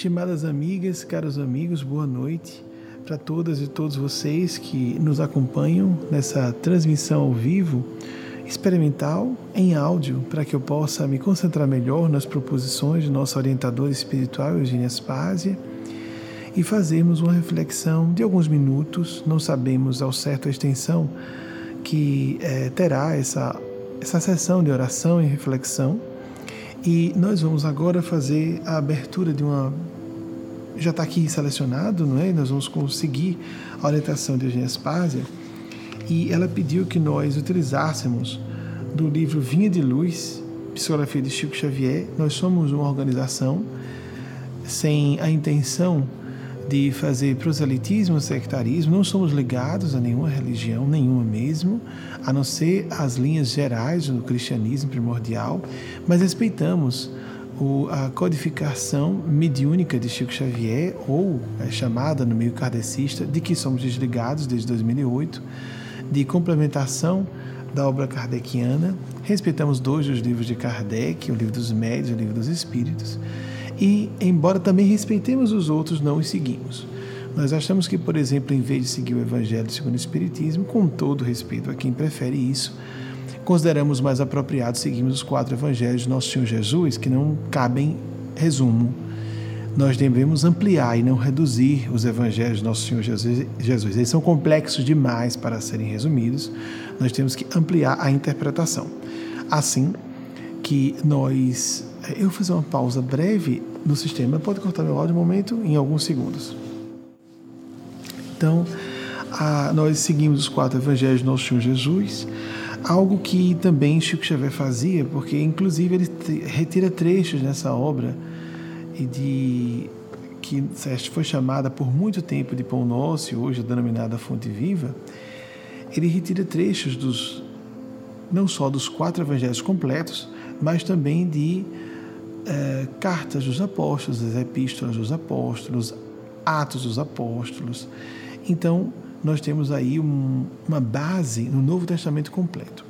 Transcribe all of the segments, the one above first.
Estimadas amigas, caros amigos, boa noite para todas e todos vocês que nos acompanham nessa transmissão ao vivo experimental em áudio, para que eu possa me concentrar melhor nas proposições de nossa orientadora espiritual, Eugênia Spásia, e fazermos uma reflexão de alguns minutos, não sabemos ao certo a extensão que é, terá essa, essa sessão de oração e reflexão. E nós vamos agora fazer a abertura de uma. Já está aqui selecionado, não é? Nós vamos conseguir a orientação de Eugênia Spásia. E ela pediu que nós utilizássemos do livro Vinha de Luz, Psicografia de Chico Xavier. Nós somos uma organização sem a intenção de fazer proselitismo, sectarismo, não somos ligados a nenhuma religião, nenhuma mesmo, a não ser as linhas gerais do cristianismo primordial, mas respeitamos o, a codificação mediúnica de Chico Xavier, ou é chamada no meio kardecista, de que somos desligados desde 2008, de complementação da obra kardeciana, respeitamos dois dos livros de Kardec, o livro dos médios o livro dos espíritos, e, embora também respeitemos os outros, não os seguimos. Nós achamos que, por exemplo, em vez de seguir o Evangelho segundo o Espiritismo, com todo respeito a quem prefere isso, consideramos mais apropriado seguirmos os quatro Evangelhos de Nosso Senhor Jesus, que não cabem resumo. Nós devemos ampliar e não reduzir os Evangelhos de Nosso Senhor Jesus. Eles são complexos demais para serem resumidos. Nós temos que ampliar a interpretação. Assim que nós. Eu vou fazer uma pausa breve no sistema. Pode cortar meu áudio um momento, em alguns segundos. Então, a, nós seguimos os quatro evangelhos de Nosso Senhor Jesus, algo que também Chico Xavier fazia, porque inclusive ele retira trechos nessa obra e de que foi chamada por muito tempo de Pão Nosso, hoje denominada Fonte Viva, ele retira trechos dos não só dos quatro evangelhos completos, mas também de é, cartas dos apóstolos, as epístolas dos apóstolos, atos dos apóstolos. Então, nós temos aí um, uma base no Novo Testamento completo.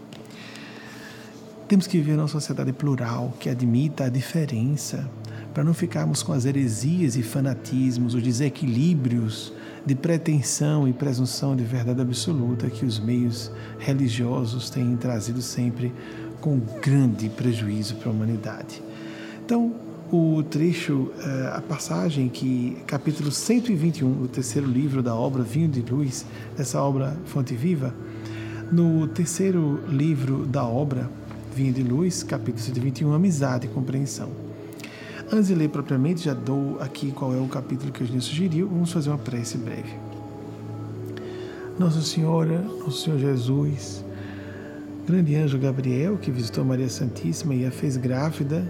Temos que viver numa sociedade plural que admita a diferença, para não ficarmos com as heresias e fanatismos, os desequilíbrios de pretensão e presunção de verdade absoluta que os meios religiosos têm trazido sempre com grande prejuízo para a humanidade. Então, o trecho, eh, a passagem que, capítulo 121 do terceiro livro da obra Vinho de Luz, essa obra Fonte Viva, no terceiro livro da obra Vinho de Luz, capítulo 121, Amizade e Compreensão. Antes de ler propriamente, já dou aqui qual é o capítulo que gente sugeriu, vamos fazer uma prece breve. Nossa Senhora, Nosso Senhor Jesus, grande anjo Gabriel, que visitou Maria Santíssima e a fez grávida,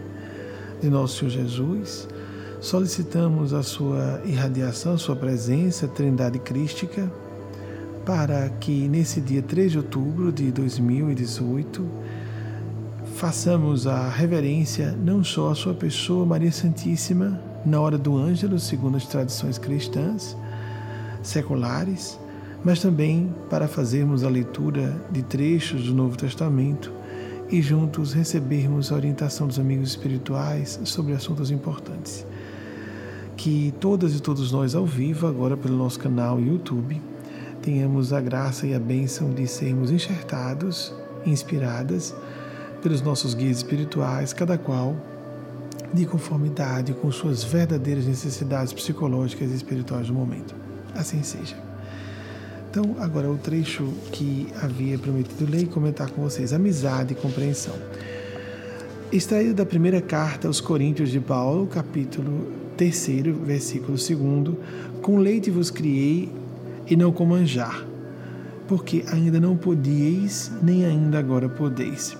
de nosso Senhor Jesus, solicitamos a sua irradiação, a sua presença, Trindade Crística, para que nesse dia 3 de outubro de 2018 façamos a reverência não só à sua pessoa, Maria Santíssima, na hora do ângelo, segundo as tradições cristãs seculares, mas também para fazermos a leitura de trechos do Novo Testamento e juntos recebermos a orientação dos amigos espirituais sobre assuntos importantes. Que todas e todos nós ao vivo, agora pelo nosso canal YouTube, tenhamos a graça e a bênção de sermos enxertados, inspiradas pelos nossos guias espirituais, cada qual de conformidade com suas verdadeiras necessidades psicológicas e espirituais do momento. Assim seja. Então, agora o trecho que havia prometido ler e comentar com vocês: amizade e compreensão. Extraído da primeira carta aos Coríntios de Paulo, capítulo 3, versículo 2: Com leite vos criei e não com manjar, porque ainda não podíeis, nem ainda agora podeis.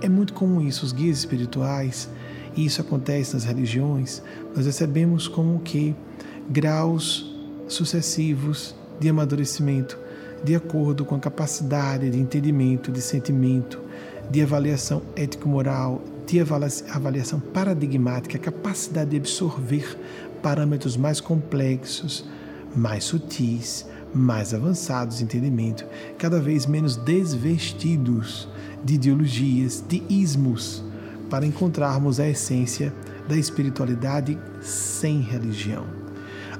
É muito comum isso, os guias espirituais, e isso acontece nas religiões, nós recebemos como que graus sucessivos de amadurecimento, de acordo com a capacidade de entendimento, de sentimento, de avaliação ético-moral, de avaliação paradigmática, a capacidade de absorver parâmetros mais complexos, mais sutis, mais avançados de entendimento, cada vez menos desvestidos de ideologias, de ismos, para encontrarmos a essência da espiritualidade sem religião.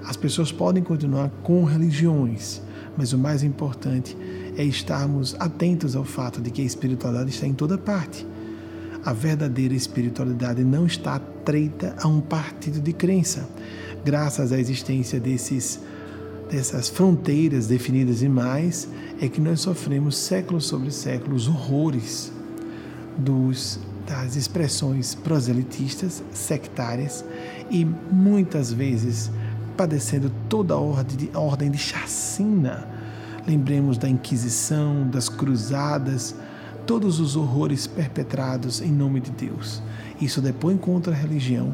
As pessoas podem continuar com religiões, mas o mais importante é estarmos atentos ao fato de que a espiritualidade está em toda parte. A verdadeira espiritualidade não está atreita a um partido de crença. Graças à existência desses dessas fronteiras definidas e mais, é que nós sofremos séculos sobre séculos horrores dos, das expressões proselitistas, sectárias e muitas vezes padecendo toda a ordem de, ordem de chacina. Lembremos da Inquisição, das Cruzadas, todos os horrores perpetrados em nome de Deus. Isso depõe contra a religião.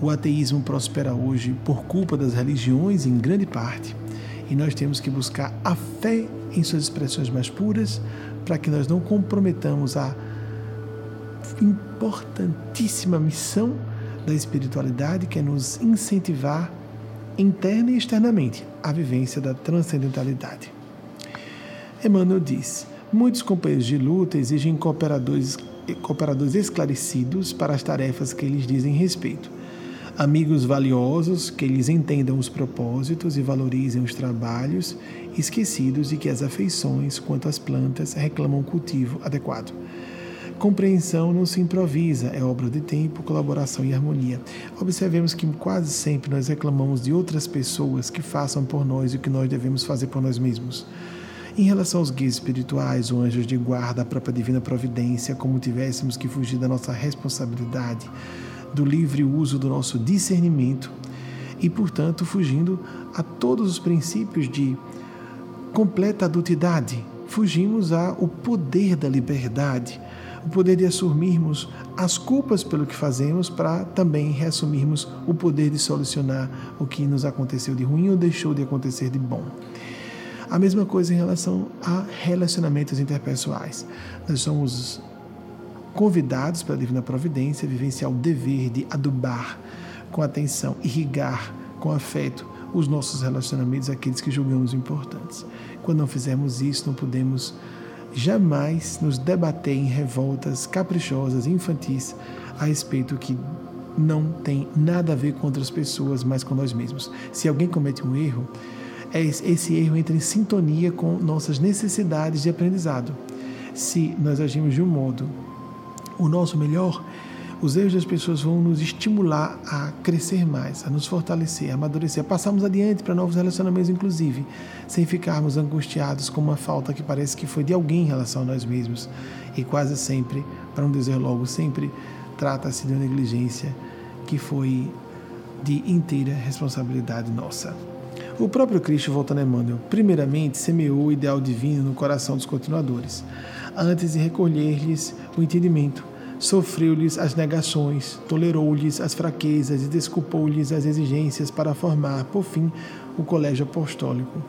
O ateísmo prospera hoje por culpa das religiões, em grande parte e nós temos que buscar a fé em suas expressões mais puras para que nós não comprometamos a importantíssima missão da espiritualidade que é nos incentivar interna e externamente a vivência da transcendentalidade. Emmanuel diz: muitos companheiros de luta exigem cooperadores, cooperadores esclarecidos para as tarefas que eles dizem respeito amigos valiosos que lhes entendam os propósitos e valorizem os trabalhos, esquecidos de que as afeições, quanto às plantas, reclamam cultivo adequado. Compreensão não se improvisa, é obra de tempo, colaboração e harmonia. Observemos que quase sempre nós reclamamos de outras pessoas que façam por nós o que nós devemos fazer por nós mesmos. Em relação aos guias espirituais ou anjos de guarda, a própria divina providência, como tivéssemos que fugir da nossa responsabilidade, do livre uso do nosso discernimento e, portanto, fugindo a todos os princípios de completa adultidade. Fugimos ao poder da liberdade, o poder de assumirmos as culpas pelo que fazemos para também reassumirmos o poder de solucionar o que nos aconteceu de ruim ou deixou de acontecer de bom. A mesma coisa em relação a relacionamentos interpessoais. Nós somos convidados pela Divina Providência a vivenciar o dever de adubar com atenção, irrigar com afeto os nossos relacionamentos, aqueles que julgamos importantes. Quando não fizermos isso, não podemos jamais nos debater em revoltas caprichosas, infantis, a respeito que não tem nada a ver com outras pessoas, mas com nós mesmos. Se alguém comete um erro, é esse erro entra em sintonia com nossas necessidades de aprendizado. Se nós agimos de um modo o nosso melhor, os erros das pessoas vão nos estimular a crescer mais, a nos fortalecer, a amadurecer, a passarmos adiante para novos relacionamentos, inclusive, sem ficarmos angustiados com uma falta que parece que foi de alguém em relação a nós mesmos. E quase sempre, para não dizer logo, sempre trata-se de uma negligência que foi de inteira responsabilidade nossa. O próprio Cristo, voltando a Emmanuel, primeiramente semeou o ideal divino no coração dos continuadores, antes de recolher-lhes o entendimento sofreu-lhes as negações, tolerou-lhes as fraquezas e desculpou-lhes as exigências para formar, por fim, o colégio apostólico.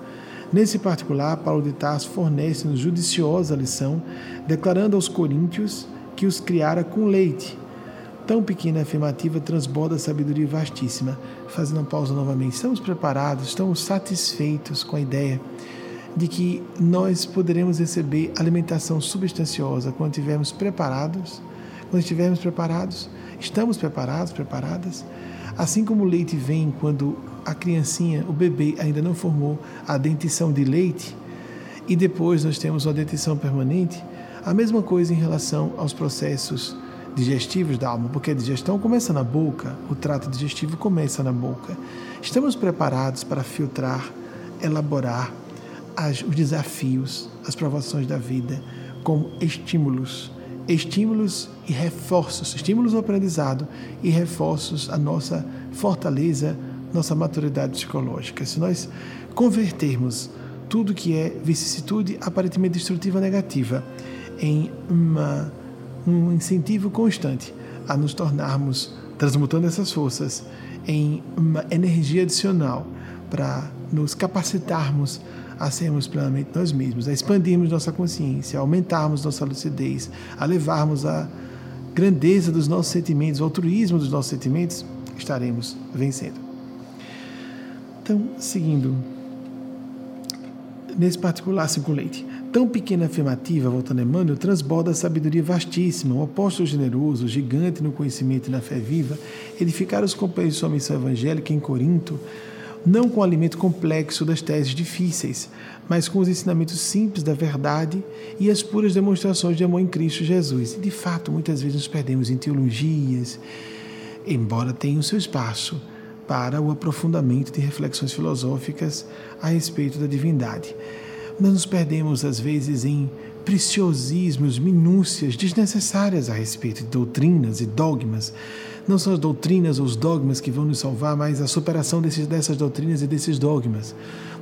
Nesse particular, Paulo de Tarso fornece-nos judiciosa lição, declarando aos coríntios que os criara com leite. Tão pequena afirmativa transborda sabedoria vastíssima. Fazendo uma pausa novamente, estamos preparados, estamos satisfeitos com a ideia de que nós poderemos receber alimentação substanciosa quando estivermos preparados quando estivermos preparados, estamos preparados, preparadas. Assim como o leite vem quando a criancinha, o bebê, ainda não formou a dentição de leite, e depois nós temos uma dentição permanente, a mesma coisa em relação aos processos digestivos da alma, porque a digestão começa na boca, o trato digestivo começa na boca. Estamos preparados para filtrar, elaborar as, os desafios, as provações da vida como estímulos estímulos e reforços, estímulos ao aprendizado e reforços à nossa fortaleza, nossa maturidade psicológica. Se nós convertermos tudo que é vicissitude aparentemente destrutiva negativa em uma, um incentivo constante a nos tornarmos, transmutando essas forças em uma energia adicional para nos capacitarmos a sermos plenamente nós mesmos, a expandirmos nossa consciência, a aumentarmos nossa lucidez, a levarmos a grandeza dos nossos sentimentos, o altruísmo dos nossos sentimentos, estaremos vencendo. Então, seguindo, nesse particular cinco leite, Tão pequena afirmativa, voltando a Emmanuel, transborda a sabedoria vastíssima. O apóstolo generoso, gigante no conhecimento e na fé viva, edificar os companheiros de sua missão evangélica em Corinto, não com o alimento complexo das teses difíceis, mas com os ensinamentos simples da verdade e as puras demonstrações de amor em Cristo Jesus. E de fato, muitas vezes nos perdemos em teologias, embora tenha o seu espaço para o aprofundamento de reflexões filosóficas a respeito da divindade. Nós nos perdemos, às vezes, em preciosismos, minúcias desnecessárias a respeito de doutrinas e dogmas. Não são as doutrinas ou os dogmas que vão nos salvar, mas a superação desses, dessas doutrinas e desses dogmas.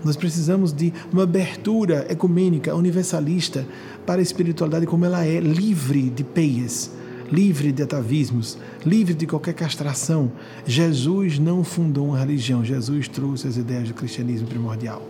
Nós precisamos de uma abertura ecumênica, universalista para a espiritualidade como ela é, livre de peias, livre de atavismos, livre de qualquer castração. Jesus não fundou uma religião, Jesus trouxe as ideias do cristianismo primordial.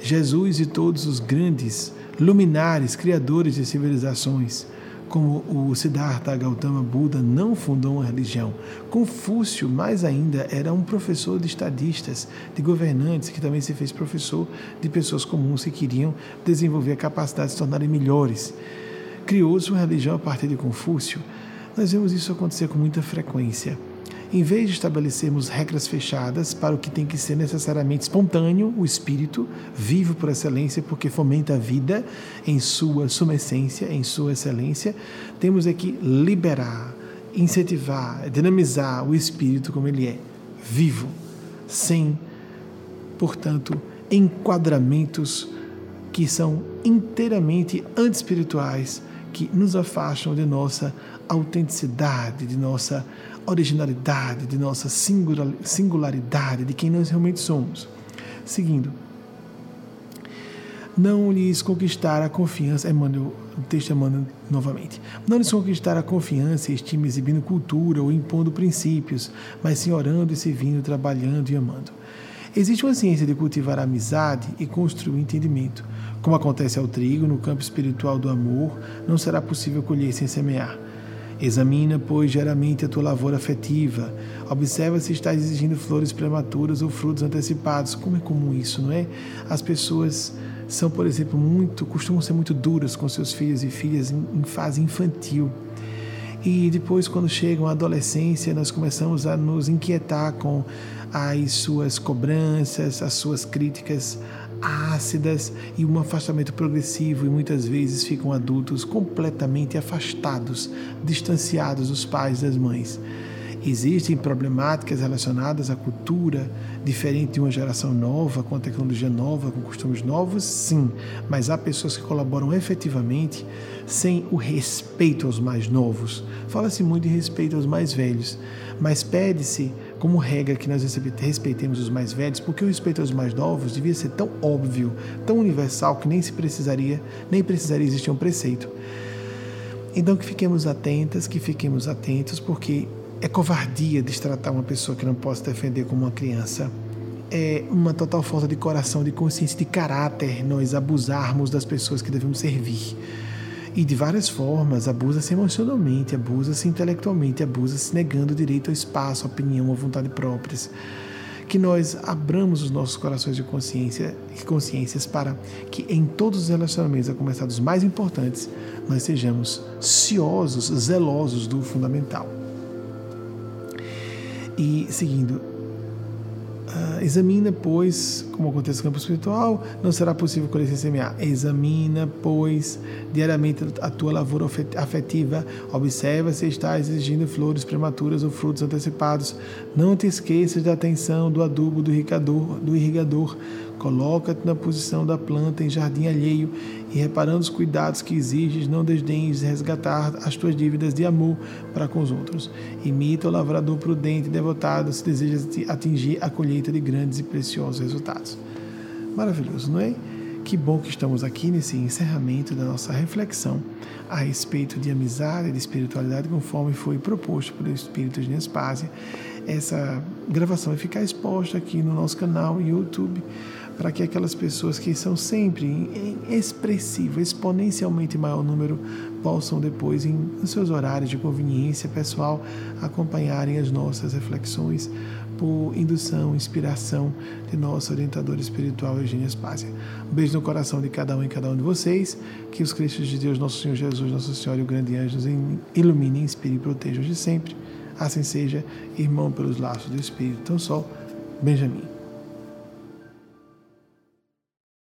Jesus e todos os grandes luminares, criadores de civilizações, como o Siddhartha Gautama Buda, não fundou uma religião. Confúcio, mais ainda, era um professor de estadistas, de governantes, que também se fez professor de pessoas comuns que queriam desenvolver a capacidade de se tornarem melhores. Criou sua religião a partir de Confúcio. Nós vemos isso acontecer com muita frequência. Em vez de estabelecermos regras fechadas para o que tem que ser necessariamente espontâneo, o espírito, vivo por excelência, porque fomenta a vida em sua suma essência, em sua excelência, temos aqui que liberar, incentivar, dinamizar o espírito como ele é, vivo, sem, portanto, enquadramentos que são inteiramente anti-espirituais, que nos afastam de nossa autenticidade, de nossa originalidade, de nossa singularidade, de quem nós realmente somos. Seguindo, não lhes conquistar a confiança, Emmanuel, o texto Emmanuel novamente, não lhes conquistar a confiança e estima exibindo cultura ou impondo princípios, mas sim orando e servindo, trabalhando e amando. Existe uma ciência de cultivar a amizade e construir o entendimento. Como acontece ao trigo, no campo espiritual do amor, não será possível colher sem semear. Examina, pois, diariamente a tua lavoura afetiva. Observa se estás exigindo flores prematuras ou frutos antecipados. Como é comum isso, não é? As pessoas são, por exemplo, muito, costumam ser muito duras com seus filhos e filhas em, em fase infantil. E depois, quando chegam à adolescência, nós começamos a nos inquietar com as suas cobranças, as suas críticas ácidas e um afastamento progressivo, e muitas vezes ficam adultos completamente afastados, distanciados dos pais e das mães. Existem problemáticas relacionadas à cultura diferente de uma geração nova, com tecnologia nova, com costumes novos? Sim, mas há pessoas que colaboram efetivamente sem o respeito aos mais novos. Fala-se muito de respeito aos mais velhos, mas pede-se como regra que nós respeitemos os mais velhos, porque o respeito aos mais novos devia ser tão óbvio, tão universal que nem se precisaria, nem precisaria existir um preceito. Então que fiquemos atentas, que fiquemos atentos, porque é covardia destratar uma pessoa que não possa defender como uma criança. É uma total falta de coração, de consciência, de caráter nós abusarmos das pessoas que devemos servir. E de várias formas, abusa-se emocionalmente, abusa-se intelectualmente, abusa-se negando o direito ao espaço, à opinião, à vontade próprias. Que nós abramos os nossos corações de consciência e consciências para que em todos os relacionamentos, a começar dos mais importantes, nós sejamos ciosos, zelosos do fundamental. E seguindo, examina, pois, como acontece no campo espiritual, não será possível colher sem semear. Examina, pois, diariamente a tua lavoura afetiva. Observa se estás exigindo flores prematuras ou frutos antecipados. Não te esqueças da atenção do adubo do irrigador. Do irrigador. Coloca-te na posição da planta em jardim alheio e, reparando os cuidados que exiges, não desdenhes de resgatar as tuas dívidas de amor para com os outros. Imita o lavrador prudente e devotado se desejas atingir a colheita de grandes e preciosos resultados. Maravilhoso, não é? Que bom que estamos aqui nesse encerramento da nossa reflexão a respeito de amizade e de espiritualidade, conforme foi proposto pelo Espírito de Nespásia. Essa gravação vai ficar exposta aqui no nosso canal YouTube para que aquelas pessoas que são sempre em expressivo, exponencialmente maior número, possam depois, em, nos seus horários de conveniência pessoal, acompanharem as nossas reflexões por indução, inspiração de nossa orientadora espiritual, Eugênia Spásia. Um beijo no coração de cada um e cada um de vocês. Que os Cristos de Deus, nosso Senhor Jesus, Nossa Senhora e o grande anjo nos iluminem, inspirem e protejam de sempre. Assim seja, irmão pelos laços do Espírito, tão só, Benjamin.